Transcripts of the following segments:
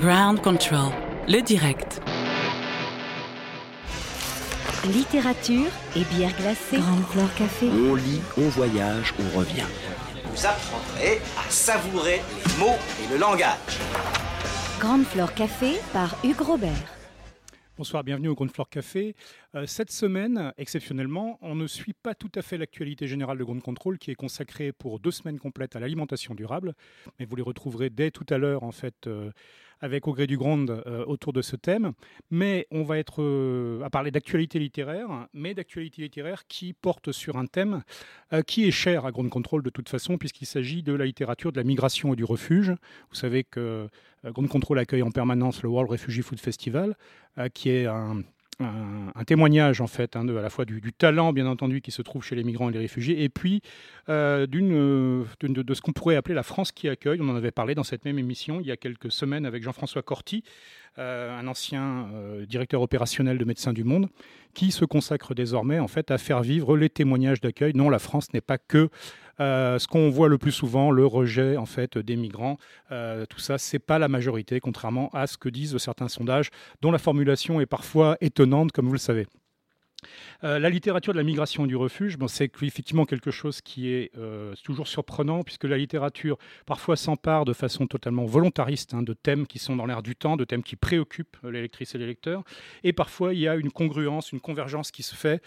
Ground Control, le direct. Littérature et bière glacée. Grande Flore Café. On lit, on voyage, on revient. Vous apprendrez à savourer les mots et le langage. Grande Flore Café par Hugues Robert. Bonsoir, bienvenue au Ground Floor Café. Euh, cette semaine, exceptionnellement, on ne suit pas tout à fait l'actualité générale de Ground Control qui est consacrée pour deux semaines complètes à l'alimentation durable. Mais vous les retrouverez dès tout à l'heure, en fait, euh, avec Au gré du Grand euh, autour de ce thème. Mais on va être euh, à parler d'actualité littéraire, mais d'actualité littéraire qui porte sur un thème euh, qui est cher à Ground Control de toute façon, puisqu'il s'agit de la littérature de la migration et du refuge. Vous savez que Ground Control accueille en permanence le World Refugee Food Festival, qui est un un, témoignage en fait hein, de, à la fois du, talent bien entendu qui se trouve chez les migrants et les réfugiés et puis euh, d'une, euh, de, ce qu'on pourrait appeler la France qui accueille. On en avait parlé dans cette même émission il y a quelques semaines avec Jean-François Corti, euh, un ancien directeur opérationnel de Médecins du Monde, qui se consacre désormais en fait à faire vivre les témoignages d'accueil. Non, la France n'est pas que euh, ce qu'on voit le plus souvent, le rejet en fait des migrants. Euh, tout ça, c'est pas la majorité, contrairement à ce que disent certains sondages, dont la formulation est parfois étonnante, comme vous le savez. Euh, la littérature de la migration et du refuge, c'est effectivement quelque chose qui est euh, toujours surprenant, puisque la littérature parfois s'empare de façon totalement volontariste hein, de thèmes qui sont dans l'air du temps, de thèmes qui préoccupent les lectrices et les lecteurs, et parfois il y a une congruence, une convergence qui se fait,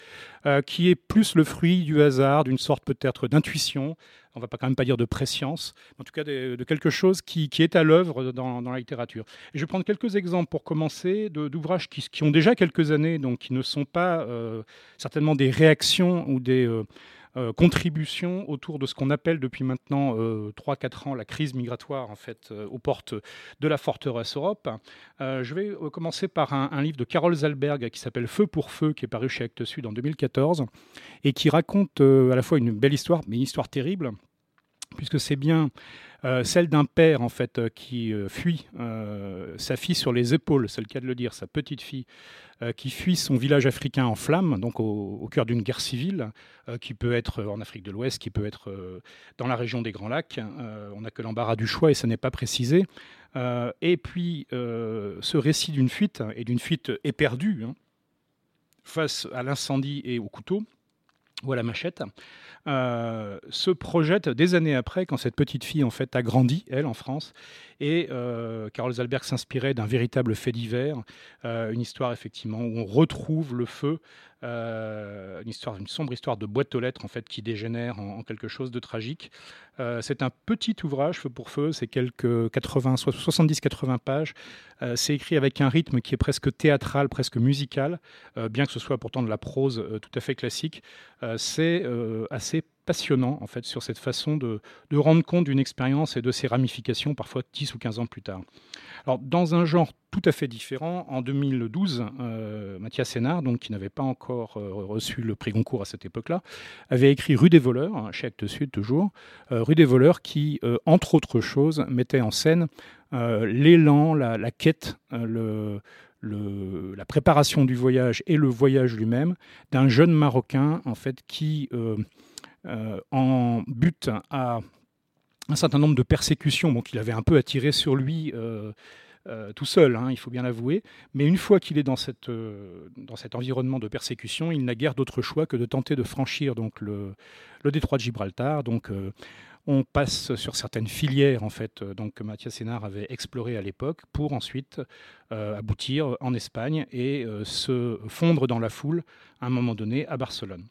euh, qui est plus le fruit du hasard, d'une sorte peut-être d'intuition, on va pas quand même pas dire de préscience, en tout cas de, quelque chose qui, qui est à l'œuvre dans, dans, la littérature. Et je vais prendre quelques exemples pour commencer d'ouvrages qui, qui, ont déjà quelques années, donc qui ne sont pas euh, certainement des réactions ou des euh, euh, contributions autour de ce qu'on appelle depuis maintenant 3-4 ans la crise migratoire en fait aux portes de la forteresse Europe. je vais commencer par un, livre de Carole Zalberg qui s'appelle Feu pour Feu, qui est paru chez Actes Sud en 2014 et qui raconte à la fois une belle histoire, mais une histoire terrible puisque c'est bien euh, celle d'un père en fait euh, qui euh, fuit sa fille sur les épaules, c'est le cas de le dire, sa petite fille, qui fuit son village africain en flammes, donc au, au cœur d'une guerre civile, qui peut être en Afrique de l'Ouest, qui peut être dans la région des Grands Lacs. on n'a que l'embarras du choix et ça n'est pas précisé. et puis ce récit d'une fuite et d'une fuite éperdue hein, face à l'incendie et au couteau ou à la machette, euh, se projette des années après, quand cette petite fille en fait a grandi, elle, en France, et euh, Carole Zalberg s'inspirait d'un véritable fait divers, euh, une histoire effectivement où on retrouve le feu, euh, une histoire, une sombre histoire de boîte aux lettres en fait qui dégénère en, quelque chose de tragique. C'est un petit ouvrage, Feu pour Feu, c'est quelques 80, 70-80 pages. C'est écrit avec un rythme qui est presque théâtral, presque musical, bien que ce soit pourtant de la prose tout à fait classique. c'est assez passionnant en fait sur cette façon de, rendre compte d'une expérience et de ses ramifications parfois 10 ou 15 ans plus tard. Dans un genre tout à fait différent, en 2012, euh, Mathias Sénard, qui n'avait pas encore euh, reçu le prix Goncourt à cette époque-là, avait écrit Rue des voleurs, hein, chez Actes Sud toujours, euh, Rue des voleurs qui, entre autres choses, mettait en scène l'élan, la, quête, la préparation du voyage et le voyage lui-même d'un jeune Marocain en fait qui en but à un certain nombre de persécutions bon, qu'il avait un peu attiré sur lui euh, euh, tout seul, hein, il faut bien l'avouer, mais une fois qu'il est dans, euh, cet environnement de persécution, il n'a guère d'autre choix que de tenter de franchir donc, le, détroit de Gibraltar. Euh, on passe sur certaines filières en fait, donc, que Mathias Sénard avait explorées à l'époque pour ensuite euh, aboutir en Espagne et euh, se fondre dans la foule à un moment donné à Barcelone.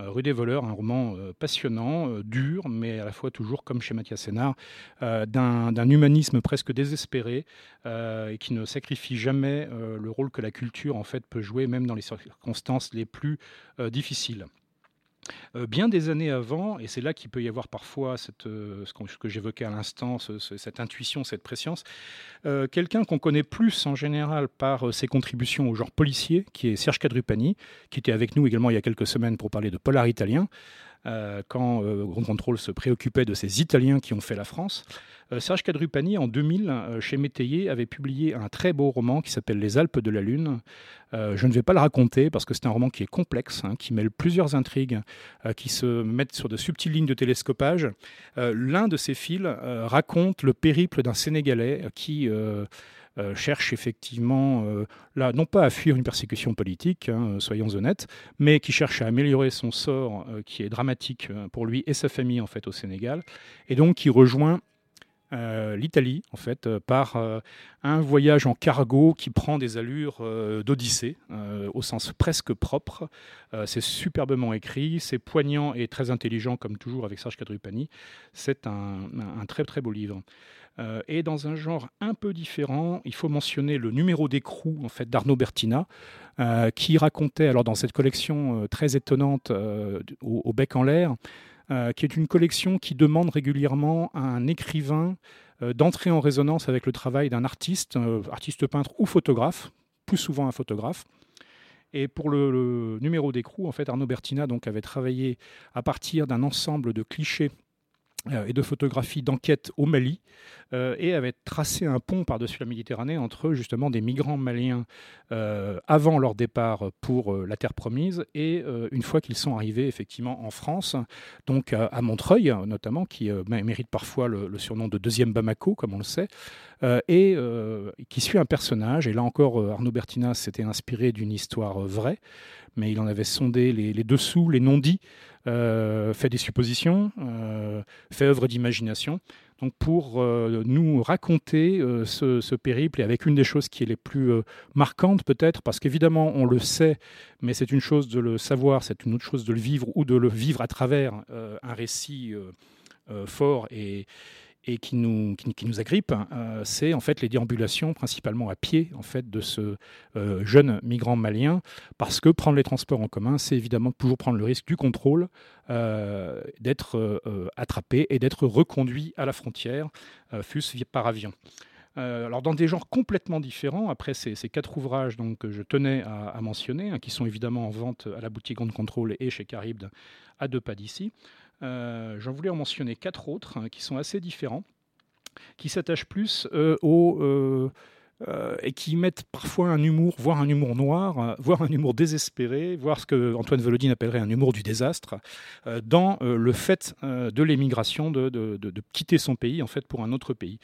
Euh, Rue des voleurs, un roman euh, passionnant, euh, dur, mais à la fois toujours, comme chez Mathias Sénard, d'un humanisme presque désespéré et qui ne sacrifie jamais le rôle que la culture en fait peut jouer, même dans les circonstances les plus difficiles. Euh, bien des années avant, et c'est là qu'il peut y avoir parfois cette, euh, ce, que, j'évoquais à l'instant, ce, ce, cette intuition, cette préscience, euh, quelqu'un qu'on connaît plus en général par ses contributions au genre policier, qui est Serge Cadrupani, qui était avec nous également il y a quelques semaines pour parler de polar italien, euh, quand euh, Grand Contrôle se préoccupait de ces Italiens qui ont fait la France. Euh, Serge Cadrupani, en 2000, euh, chez Métayer, avait publié un très beau roman qui s'appelle Les Alpes de la Lune. Je ne vais pas le raconter parce que c'est un roman qui est complexe, hein, qui mêle plusieurs intrigues, qui se mettent sur de subtiles lignes de télescopage. L'un de ces fils raconte le périple d'un Sénégalais qui cherche effectivement, là, non pas à fuir une persécution politique, hein, soyons honnêtes, mais qui cherche à améliorer son sort, qui est dramatique pour lui et sa famille en fait au Sénégal, et donc qui rejoint euh, l'Italie, en fait, euh, par euh, un voyage en cargo qui prend des allures d'Odyssée, au sens presque propre. c'est superbement écrit, c'est poignant et très intelligent, comme toujours avec Serge Cadrupani. C'est un, très très beau livre. Et dans un genre un peu différent, il faut mentionner le numéro d'écrou en fait d'Arnaud Bertina, qui racontait alors dans cette collection très étonnante au, bec en l'air euh, qui est une collection qui demande régulièrement à un écrivain euh, d'entrer en résonance avec le travail d'un artiste, euh, artiste peintre ou photographe, plus souvent un photographe. Et pour le, numéro d'écrou, en fait, Arnaud Bertina donc, avait travaillé à partir d'un ensemble de clichés euh, et de photographies d'enquête au Mali euh, et avait tracé un pont par-dessus la Méditerranée entre justement des migrants maliens euh, avant leur départ pour la terre promise et une fois qu'ils sont arrivés effectivement en France, donc à, Montreuil notamment, qui mérite parfois le, surnom de deuxième Bamako comme on le sait, et qui suit un personnage. Et là encore, Arnaud Bertinas s'était inspiré d'une histoire vraie, mais il en avait sondé les dessous, les non-dits euh, fait des suppositions, euh, fait œuvre d'imagination. Donc pour euh, nous raconter ce, périple, et avec une des choses qui est les plus marquantes peut-être, parce qu'évidemment on le sait, mais c'est une chose de le savoir, c'est une autre chose de le vivre ou de le vivre à travers un récit fort et, et qui nous, qui, nous agrippe, euh, c'est en fait les déambulations, principalement à pied, en fait, de ce euh, jeune migrant malien, parce que prendre les transports en commun, c'est évidemment toujours prendre le risque du contrôle, euh, d'être attrapé et d'être reconduit à la frontière, fût-ce par avion. alors dans des genres complètement différents, après ces, quatre ouvrages donc, que je tenais à, mentionner, hein, qui sont évidemment en vente à la boutique Grande Contrôle et chez Caribde à deux pas d'ici, j'en voulais en mentionner quatre autres hein, qui sont assez différents, qui s'attachent plus euh, au... Euh, et qui mettent parfois un humour, voire un humour noir, voire un humour désespéré, voire ce que Antoine Volodine appellerait un humour du désastre, dans le fait de l'émigration, de, quitter son pays en fait pour un autre pays.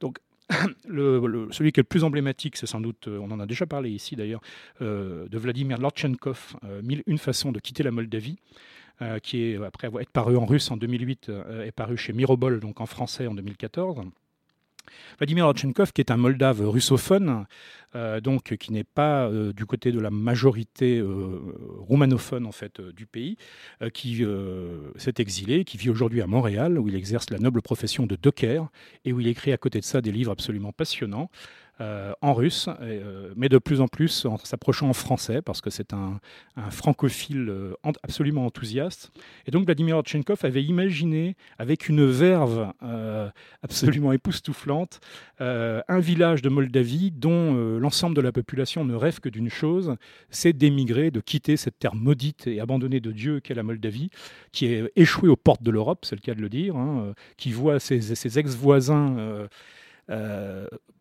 Donc celui qui est le plus emblématique, c'est sans doute, on en a déjà parlé ici d'ailleurs, de Vladimir Lorchenkov, Mille une façons de quitter la Moldavie. Euh, qui est, après être paru en russe en 2008, euh, est paru chez Mirobol, donc en français en 2014. Vladimir Rodchenkov, qui est un Moldave russophone, euh, donc qui n'est pas du côté de la majorité roumanophone en fait du pays, qui s'est exilé, qui vit aujourd'hui à Montréal, où il exerce la noble profession de docker et où il écrit à côté de ça des livres absolument passionnants. Euh, en russe, euh, mais de plus en plus en s'approchant en français, parce que c'est un, francophile euh, absolument enthousiaste. Et donc Vladimir Orchenkov avait imaginé, avec une verve absolument époustouflante, un village de Moldavie dont l'ensemble de la population ne rêve que d'une chose, c'est d'émigrer, de quitter cette terre maudite et abandonnée de Dieu qu'est la Moldavie, qui est échouée aux portes de l'Europe, c'est le cas de le dire, hein, qui voit ses, ex-voisins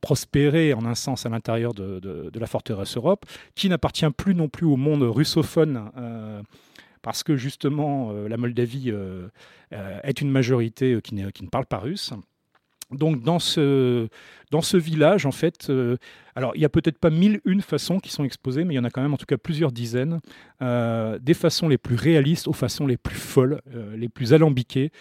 prospérer en un sens à l'intérieur de, la forteresse Europe, qui n'appartient plus non plus au monde russophone, euh, parce que justement euh, la Moldavie est une majorité qui, ne parle pas russe. Donc dans ce, dans ce village, en fait, alors il n'y a peut-être pas mille une façons qui sont exposées, mais il y en a quand même en tout cas plusieurs dizaines, des façons les plus réalistes aux façons les plus folles, les plus alambiquées,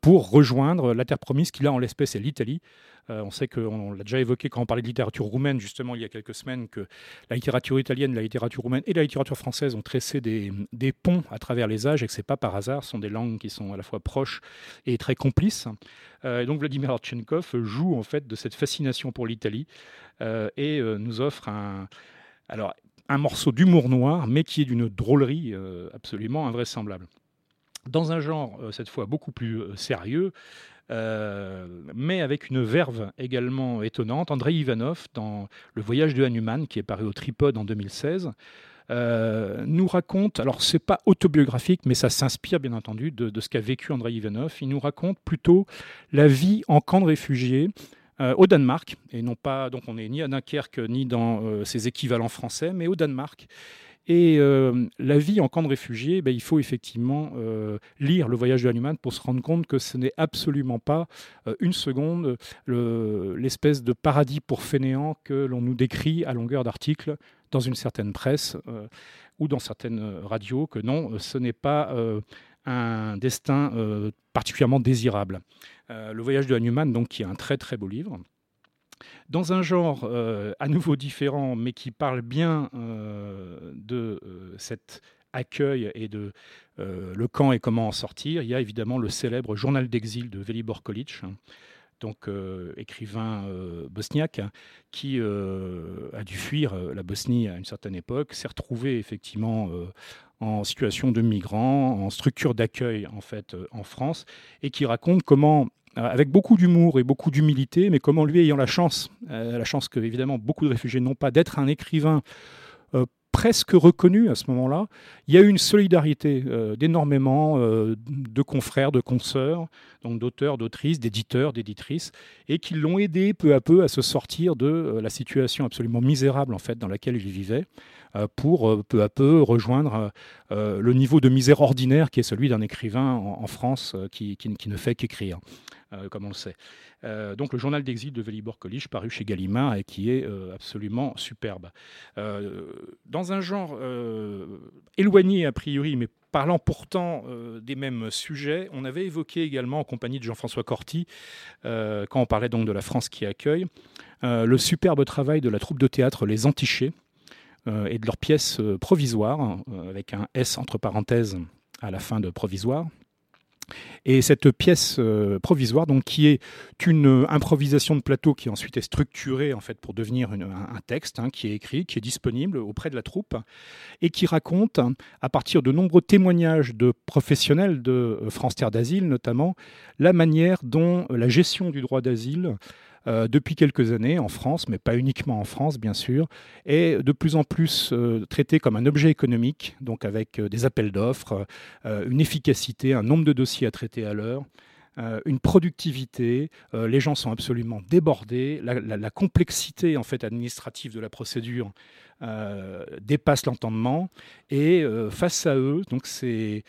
pour rejoindre la terre promise qui là en l'espèce est l'Italie. Euh, on sait qu'on l'a déjà évoqué quand on parlait de littérature roumaine, justement, il y a quelques semaines, que la littérature italienne, la littérature roumaine et la littérature française ont tressé des, ponts à travers les âges et que ce n'est pas par hasard, ce sont des langues qui sont à la fois proches et très complices. Euh, et donc Vladimir Archenkov joue en fait de cette fascination pour l'Italie euh, et nous offre un, alors, un morceau d'humour noir, mais qui est d'une drôlerie absolument invraisemblable. Dans un genre, cette fois, beaucoup plus sérieux, euh, mais avec une verve également étonnante. Andrei Ivanov, dans Le voyage de Hanuman, qui est paru au Tripode en 2016, euh, nous raconte, alors c'est pas autobiographique, mais ça s'inspire bien entendu de, ce qu'a vécu Andrei Ivanov. Il nous raconte plutôt la vie en camp de réfugiés euh, au Danemark, et non pas, donc on n'est ni à Dunkerque ni dans ses équivalents français, mais au Danemark. Et la vie en camp de réfugiés, ben, il faut effectivement lire Le voyage de Hanuman pour se rendre compte que ce n'est absolument pas une seconde l'espèce de paradis pour fainéants que l'on nous décrit à longueur d'articles dans une certaine presse ou dans certaines radios, que non, ce n'est pas un destin particulièrement désirable. le voyage de Hanuman, donc, qui est un très très beau livre, dans un genre euh, à nouveau différent, mais qui parle bien euh, de euh, cet accueil et de le camp et comment en sortir, il y a évidemment le célèbre journal d'exil de Velibor Kolic, hein, donc écrivain bosniaque, qui a dû fuir la Bosnie à une certaine époque, s'est retrouvé effectivement en situation de migrant, en structure d'accueil en fait en France, et qui raconte comment euh, avec beaucoup d'humour et beaucoup d'humilité, mais comment lui ayant la chance, euh, la chance que évidemment beaucoup de réfugiés n'ont pas, d'être un écrivain euh, presque reconnu à ce moment-là, il y a eu une solidarité d'énormément de confrères, de consoeurs, donc d'auteurs, d'autrices, d'éditeurs, d'éditrices, et qui l'ont aidé peu à peu à se sortir de la situation absolument misérable en fait dans laquelle il vivait, pour peu à peu rejoindre le niveau de misère ordinaire qui est celui d'un écrivain en, France qui, ne fait qu'écrire. Euh, comme on le sait. Euh, donc le journal d'exil de Velibor Kolich, paru chez Gallimard et qui est euh, absolument superbe. dans un genre éloigné a priori, mais parlant pourtant des mêmes sujets, on avait évoqué également en compagnie de Jean-François Corti, quand on parlait donc de la France qui accueille, le superbe travail de la troupe de théâtre Les Antichés et de leur pièce provisoire, avec un S entre parenthèses à la fin de provisoire, et cette pièce euh, provisoire, donc, qui est une euh, improvisation de plateau qui ensuite est structurée en fait pour devenir un, texte hein, qui est écrit, qui est disponible auprès de la troupe et qui raconte, à partir de nombreux témoignages de professionnels de euh, France Terre d'Asile notamment, la manière dont la gestion du droit d'asile euh, depuis quelques années en France, mais pas uniquement en France bien sûr, est de plus en plus euh, traité comme un objet économique, donc avec euh, des appels d'offres, une efficacité, un nombre de dossiers à traiter à l'heure. une productivité, les gens sont absolument débordés, la, complexité en fait administrative de la procédure dépasse l'entendement et face à eux, donc c'est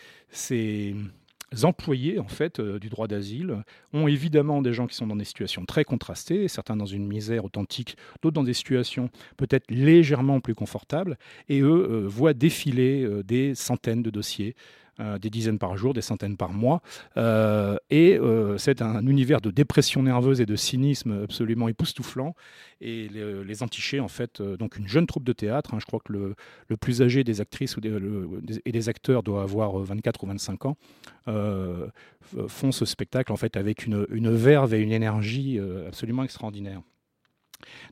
employés en fait euh, du droit d'asile ont évidemment des gens qui sont dans des situations très contrastées, certains dans une misère authentique, d'autres dans des situations peut-être légèrement plus confortables, et eux euh, voient défiler euh, des centaines de dossiers euh, des dizaines par jour, des centaines par mois. Euh, et euh, c'est un univers de dépression nerveuse et de cynisme absolument époustouflant. Et les, Antichés, en fait, donc une jeune troupe de théâtre, hein, je crois que le, plus âgé des actrices et des acteurs doit avoir 24 ou 25 ans, font ce spectacle en fait avec une, verve et une énergie absolument extraordinaire.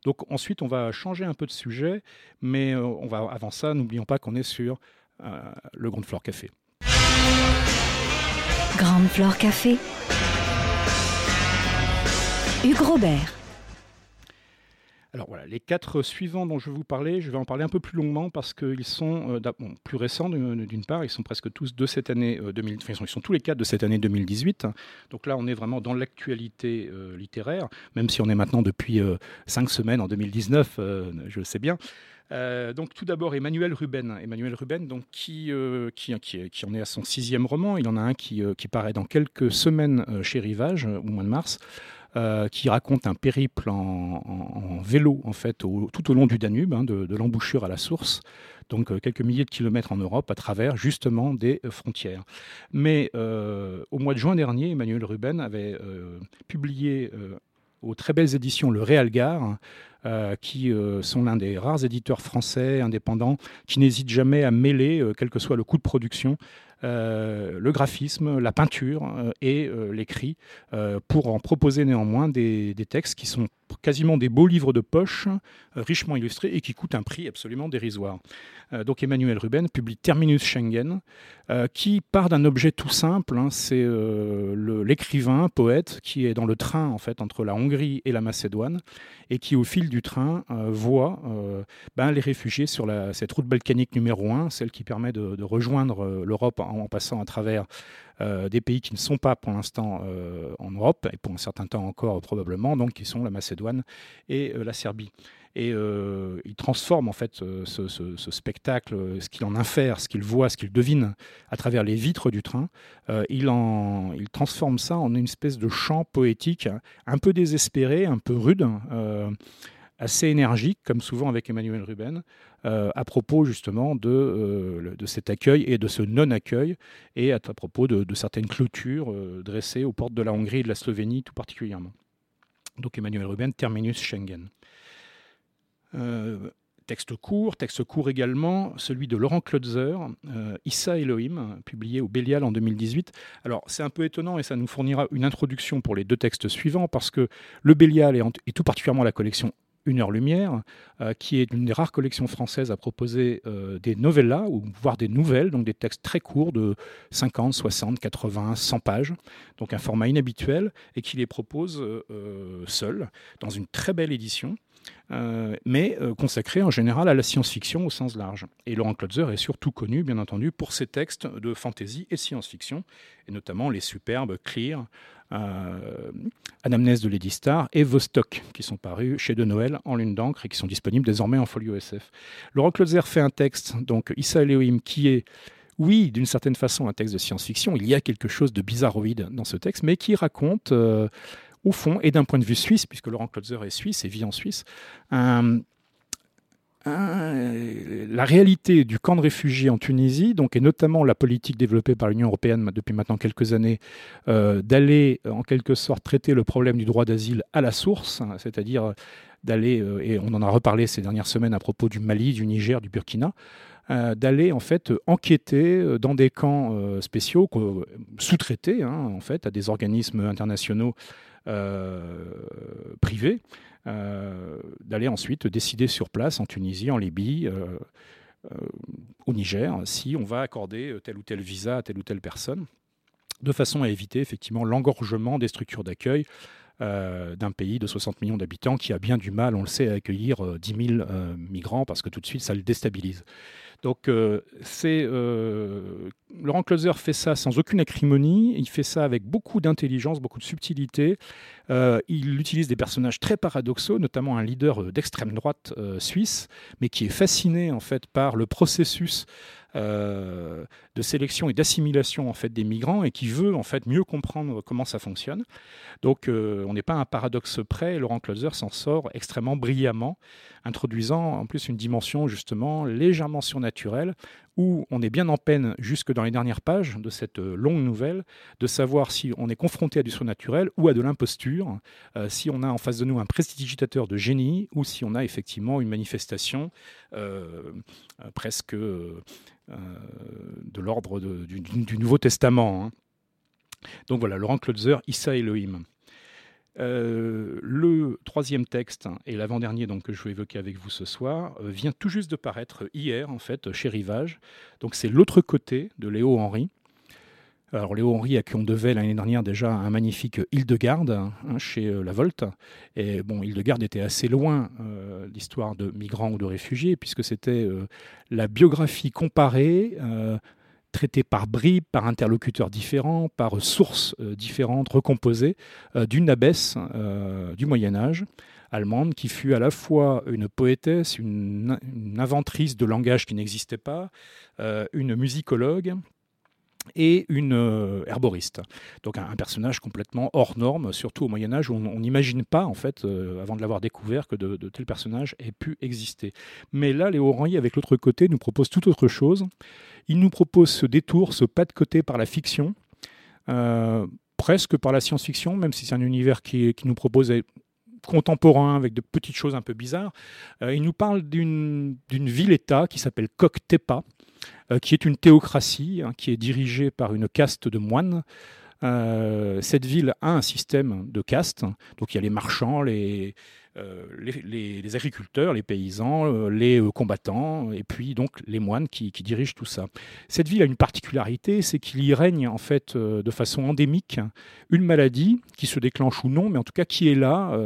Donc ensuite, on va changer un peu de sujet, mais on va avant ça, n'oublions pas qu'on est sur le Grand Floor Café. Grande Flore Café. Hugues Robert. Alors voilà, les quatre suivants dont je vais vous parler, je vais en parler un peu plus longuement parce qu'ils sont euh, plus récents d'une part, ils sont presque tous de cette année 2000, euh, ils sont tous les quatre de cette année 2018. Donc là, on est vraiment dans l'actualité euh, littéraire, même si on est maintenant depuis cinq semaines en 2019, je le sais bien. Euh, donc tout d'abord Emmanuel Ruben, Emmanuel Ruben donc, qui, euh, qui, qui, en est à son sixième roman. Il en a un qui, euh, qui paraît dans quelques semaines chez Rivage, au mois de mars. qui raconte un périple en, vélo en fait tout au long du Danube, hein, de, l'embouchure à la source, donc quelques milliers de kilomètres en Europe à travers justement des frontières. Mais au mois de juin dernier, Emmanuel Ruben avait publié aux très belles éditions Le Réalgar euh, qui euh, sont l'un des rares éditeurs français indépendants qui n'hésitent jamais à mêler, euh, quel que soit le coût de production, le graphisme, la peinture et l'écrit, pour en proposer néanmoins des, des, textes qui sont quasiment des beaux livres de poche, richement illustrés et qui coûtent un prix absolument dérisoire. donc Emmanuel Ruben publie Terminus Schengen, qui part d'un objet tout simple, hein, c'est l'écrivain, poète, qui est dans le train en fait entre la Hongrie et la Macédoine, et qui au fil du train euh, voit euh, ben, les réfugiés sur cette route balkanique numéro 1, celle qui permet de, rejoindre euh, l'Europe en, passant à travers des pays qui ne sont pas pour l'instant en Europe, et pour un certain temps encore probablement, donc qui sont la Macédoine et la Serbie. et il transforme en fait ce, spectacle, ce qu'il en infère, ce qu'il voit, ce qu'il devine à travers les vitres du train. il, en, il transforme ça en une espèce de chant poétique un peu désespéré, un peu rude assez énergique, comme souvent avec Emmanuel Ruben, euh, à propos justement de, euh, de, cet accueil et de ce non-accueil, et à, propos de, certaines clôtures euh, dressées aux portes de la Hongrie et de la Slovénie tout particulièrement. Donc Emmanuel Ruben, Terminus Schengen. Texte court, texte court également, celui de Laurent Klotzer, Issa Elohim, publié au Bélial en 2018. Alors c'est un peu étonnant et ça nous fournira une introduction pour les deux textes suivants parce que le Bélial et tout particulièrement la collection une heure lumière, euh, qui est une des rares collections françaises à proposer euh, des novellas, ou voire des nouvelles, donc des textes très courts de 50, 60, 80, 100 pages, donc un format inhabituel, et qui les propose euh, seul, dans une très belle édition. mais consacré en général à la science-fiction au sens large. Et Laurent Klotzer est surtout connu, bien entendu, pour ses textes de fantasy et science-fiction, et notamment les superbes Clear, euh, Anamnèse de Lady Star et Vostok, qui sont parus chez De Noël en lune d'encre et qui sont disponibles désormais en folio SF. Laurent Klotzer fait un texte, donc Issa Elohim, qui est oui, d'une certaine façon, un texte de science-fiction. Il y a quelque chose de bizarroïde dans ce texte, mais qui raconte, euh, au fond, et d'un point de vue suisse, puisque Laurent Klotzer est suisse et vit en Suisse, un, euh, la réalité du camp de réfugiés en Tunisie, donc, et notamment la politique développée par l'Union européenne depuis maintenant quelques années, euh, d'aller en quelque sorte traiter le problème du droit d'asile à la source, hein, c'est-à-dire d'aller, euh, et on en a reparlé ces dernières semaines à propos du Mali, du Niger, du Burkina, d'aller en fait enquêter dans des camps spéciaux, sous-traités hein, en fait à des organismes internationaux privés, euh, d'aller ensuite décider sur place en Tunisie, en Libye, euh, euh, au Niger, si on va accorder tel ou tel visa à telle ou telle personne, de façon à éviter effectivement l'engorgement des structures d'accueil d'un pays de 60 millions d'habitants qui a bien du mal, on le sait, à accueillir 10 000 migrants parce que tout de suite ça le déstabilise. Donc, euh, c'est euh, Laurent Closer fait ça sans aucune acrimonie. Il fait ça avec beaucoup d'intelligence, beaucoup de subtilité. Euh, il utilise des personnages très paradoxaux, notamment un leader d'extrême droite suisse, mais qui est fasciné en fait par le processus euh, de sélection et d'assimilation en fait des migrants et qui veut en fait mieux comprendre comment ça fonctionne. Donc euh, on n'est pas un paradoxe près. Laurent Closer s'en sort extrêmement brillamment, introduisant en plus une dimension justement légèrement surnaturelle où on est bien en peine, jusque dans les dernières pages de cette euh, longue nouvelle, de savoir si on est confronté à du surnaturel ou à de l'imposture, euh, si on a en face de nous un prestidigitateur de génie ou si on a effectivement une manifestation euh, presque de l'ordre du, Nouveau Testament. Hein. Donc voilà, Laurent Klotzer, Issa Elohim. Euh, le troisième texte et l'avant-dernier donc que je vais évoquer avec vous ce soir euh, vient tout juste de paraître hier en fait chez Rivage. Donc c'est l'autre côté de Léo Henry. Alors Léo Henry à qui on devait l'année dernière déjà un magnifique Hildegarde hein, chez euh, La Volte. Et bon, Hildegarde était assez loin l'histoire de migrants ou de réfugiés puisque c'était la biographie comparée traité par bribes, par interlocuteurs différents, par sources euh, différentes, recomposées, euh, d'une abbesse euh, du Moyen Âge allemande qui fut à la fois une poétesse, une, inventrice de langage qui n'existait pas, une musicologue, et une herboriste. Donc un, personnage complètement hors norme, surtout au Moyen Âge où on n'imagine pas, en fait, avant de l'avoir découvert, que de, tels personnages aient pu exister. Mais là, Léo Rangy, avec l'autre côté, nous propose tout autre chose. Il nous propose ce détour, ce pas de côté par la fiction, euh, presque par la science-fiction, même si c'est un univers qui, nous propose contemporain avec de petites choses un peu bizarres. Euh, il nous parle d'une ville-État qui s'appelle Koktepa, euh, qui est une théocratie, hein, qui est dirigée par une caste de moines. Cette ville a un système de castes, donc il y a les marchands, les, euh, agriculteurs, les paysans, euh, les euh, combattants, et puis donc les moines qui, dirigent tout ça. Cette ville a une particularité, c'est qu'il y règne en fait de façon endémique une maladie qui se déclenche ou non, mais en tout cas qui est là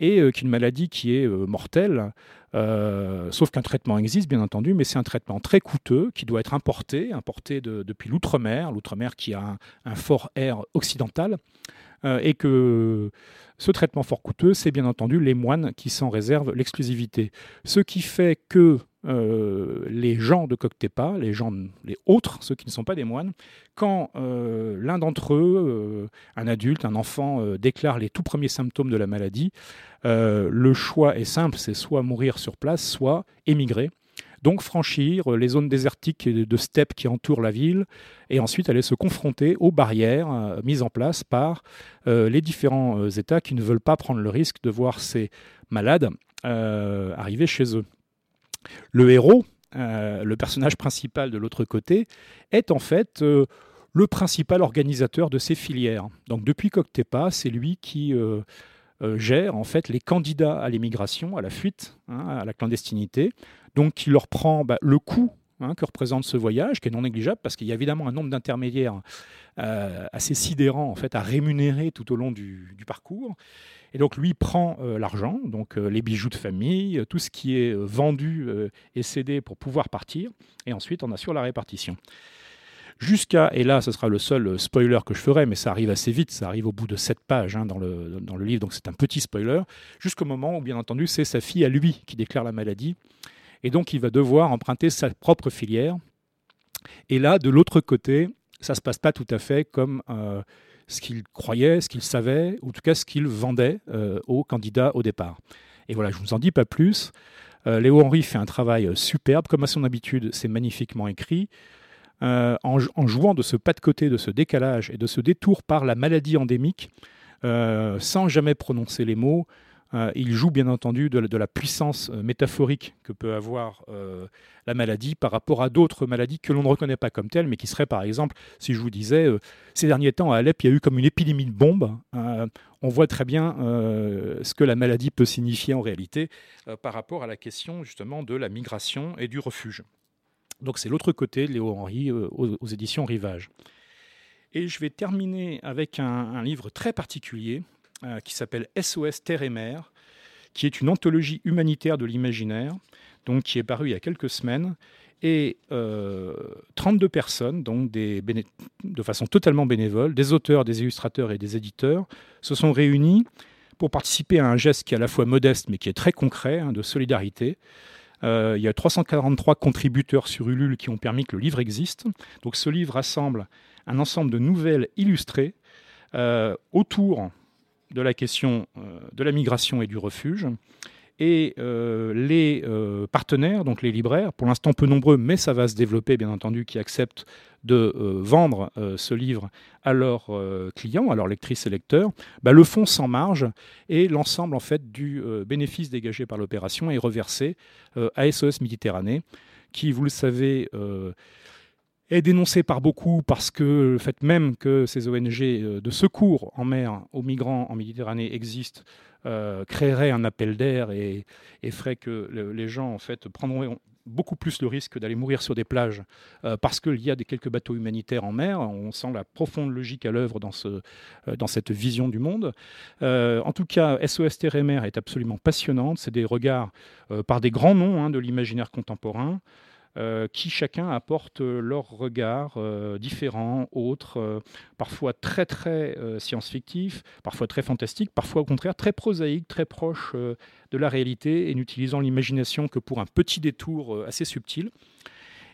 et qui est une maladie qui est mortelle. sauf qu'un traitement existe, bien entendu, mais c'est un traitement très coûteux qui doit être importé, importé depuis l'outre-mer, l'outre-mer qui a un, fort air occidental, et que ce traitement fort coûteux, c'est bien entendu les moines qui s'en réservent l'exclusivité. Ce qui fait que euh, les gens de Coctepa, les gens, les autres, ceux qui ne sont pas des moines, quand euh, l'un d'entre eux, euh, un adulte, un enfant, déclare les tout premiers symptômes de la maladie, le choix est simple, c'est soit mourir sur place, soit émigrer. Donc franchir les zones désertiques de steppe qui entourent la ville et ensuite aller se confronter aux barrières mises en place par les différents États qui ne veulent pas prendre le risque de voir ces malades arriver chez eux. Le héros, euh, le personnage principal de l'autre côté, est en fait euh, le principal organisateur de ces filières. Donc depuis Coctepa, c'est lui qui euh, gère en fait les candidats à l'émigration, à la fuite, hein, à la clandestinité. Donc qui leur prend bah, le coût hein, que représente ce voyage, qui est non négligeable parce qu'il y a évidemment un nombre d'intermédiaires assez sidérant en fait à rémunérer tout au long du parcours. Et donc lui prend euh, l'argent, donc euh, les bijoux de famille, tout ce qui est euh, vendu et cédé pour pouvoir partir, et ensuite on assure la répartition. Jusqu'à, et là ce sera le seul spoiler que je ferai, mais ça arrive assez vite, ça arrive au bout de sept pages hein, dans, le, dans le livre, donc c'est un petit spoiler, jusqu'au moment où bien entendu c'est sa fille à lui qui déclare la maladie, et donc il va devoir emprunter sa propre filière. Et là, de l'autre côté, ça ne se passe pas tout à fait comme ce qu'il croyait, ce qu'il savait, ou en tout cas ce qu'il vendait euh, aux candidats au départ. Et voilà, je ne vous en dis pas plus. Euh, Léo Henry fait un travail superbe, comme à son habitude, c'est magnifiquement écrit. Euh, en, jouant de ce pas de côté, de ce décalage et de ce détour par la maladie endémique, sans jamais prononcer les mots, euh, il joue bien entendu de, la puissance euh, métaphorique que peut avoir euh, la maladie par rapport à d'autres maladies que l'on ne reconnaît pas comme telles, mais qui seraient par exemple, si je vous disais, ces derniers temps à Alep, il y a eu comme une épidémie de bombes. on voit très bien ce que la maladie peut signifier en réalité par rapport à la question justement de la migration et du refuge. Donc c'est l'autre côté, Léo Henry, aux, éditions Rivage. Et je vais terminer avec un livre très particulier euh, qui s'appelle SOS Terre et Mer, qui est une anthologie humanitaire de l'imaginaire, donc qui est parue il y a quelques semaines. Et 32 euh, personnes, donc de façon totalement bénévole, des auteurs, des illustrateurs et des éditeurs, se sont réunis pour participer à un geste qui est à la fois modeste mais qui est très concret, hein, de solidarité. Euh, il y a 343 contributeurs sur Ulule qui ont permis que le livre existe. Donc ce livre rassemble un ensemble de nouvelles illustrées autour de la question euh, de la migration et du refuge. Et euh, les euh, partenaires, donc les libraires, pour l'instant peu nombreux, mais ça va se développer bien entendu, qui acceptent de vendre ce livre à leurs clients, à leurs lectrices et lecteurs, bah, le font sans marge et l'ensemble en fait du bénéfice dégagé par l'opération est reversé à SOS Méditerranée, qui, vous le savez, est dénoncé par beaucoup parce que le fait même que ces ONG euh, de secours en mer aux migrants en Méditerranée existent euh, créerait un appel d'air et, ferait que les gens en fait beaucoup plus le risque d'aller mourir sur des plages euh, parce qu'il y a des quelques bateaux humanitaires en mer. On sent la profonde logique à l'œuvre dans, ce, dans cette vision du monde. en tout cas, SOS Terre et Mer est absolument passionnante. C'est des regards par des grands noms hein, de l'imaginaire contemporain. Euh, qui chacun apporte leur regard euh, différent, autre, euh, parfois très très science-fictif, parfois très fantastique, parfois au contraire très prosaïque, très proche de la réalité et n'utilisant l'imagination que pour un petit détour assez subtil.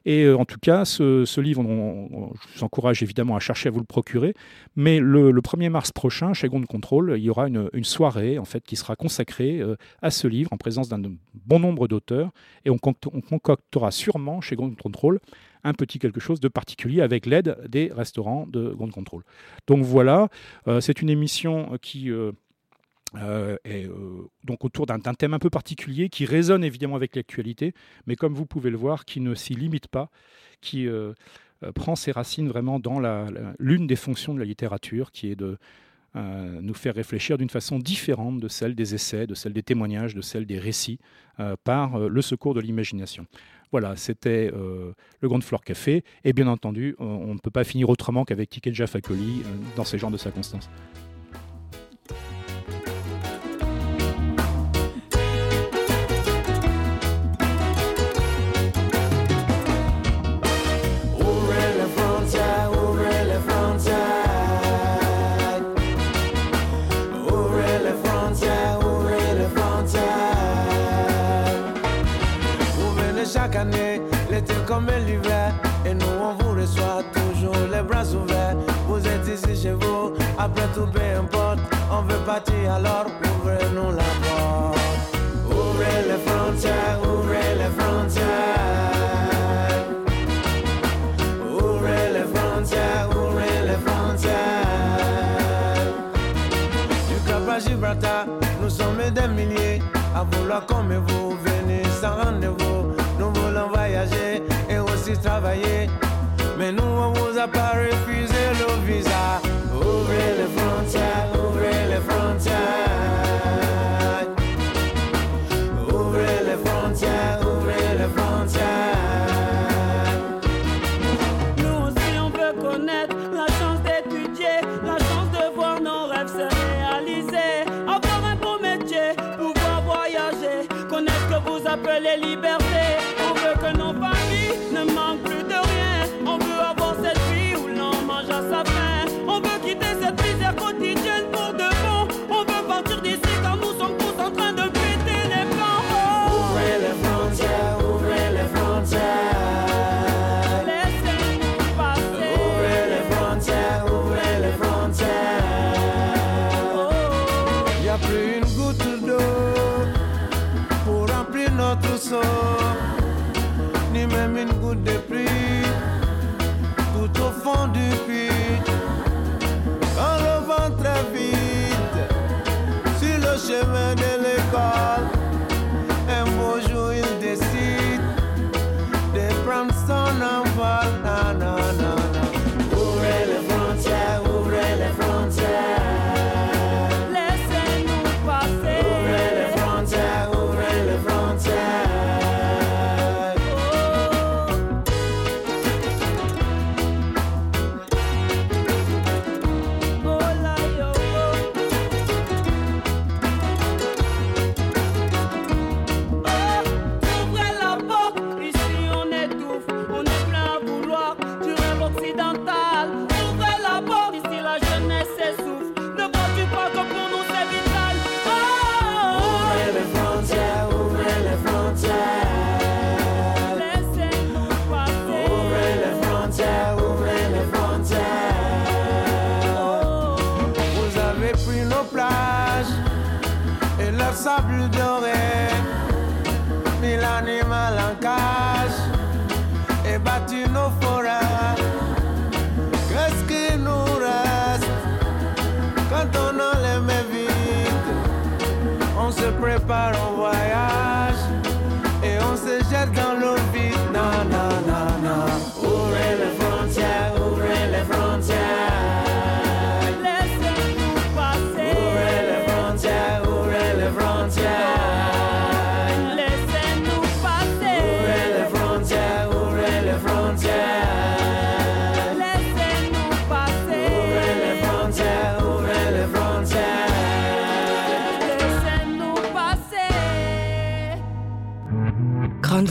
Et euh, en tout cas, ce, livre, je vous encourage évidemment à chercher à vous le procurer. Mais le, 1er mars prochain, chez Ground Control, il y aura une, soirée en fait qui sera consacrée euh, à ce livre en présence d'un bon nombre d'auteurs. Et on, concoctera sûrement chez Ground Control un petit quelque chose de particulier avec l'aide des restaurants de Ground Control. Donc voilà, euh, c'est une émission qui et, euh, donc autour d'un thème un peu particulier qui résonne évidemment avec l'actualité, mais comme vous pouvez le voir, qui ne s'y limite pas, qui euh, prend ses racines vraiment dans l'une des fonctions de la littérature, qui est de nous faire réfléchir d'une façon différente de celle des essais, de celle des témoignages, de celle des récits, par le secours de l'imagination. Voilà, c'était le Grand Floor Café, et bien entendu, on ne peut pas finir autrement qu'avec Tiket Fakoli dans ces genres de circonstances. tout peu importe. On veut partir alors ouvrez-nous la porte. Ouvrez les frontières, ouvrez les frontières. Ouvrez les frontières, ouvrez les frontières. Du Cap à Gibraltar, nous sommes des milliers à vouloir comme vous venez sans rendez-vous. Nous voulons voyager et aussi travailler, mais nous on vous a s'appelait liberté.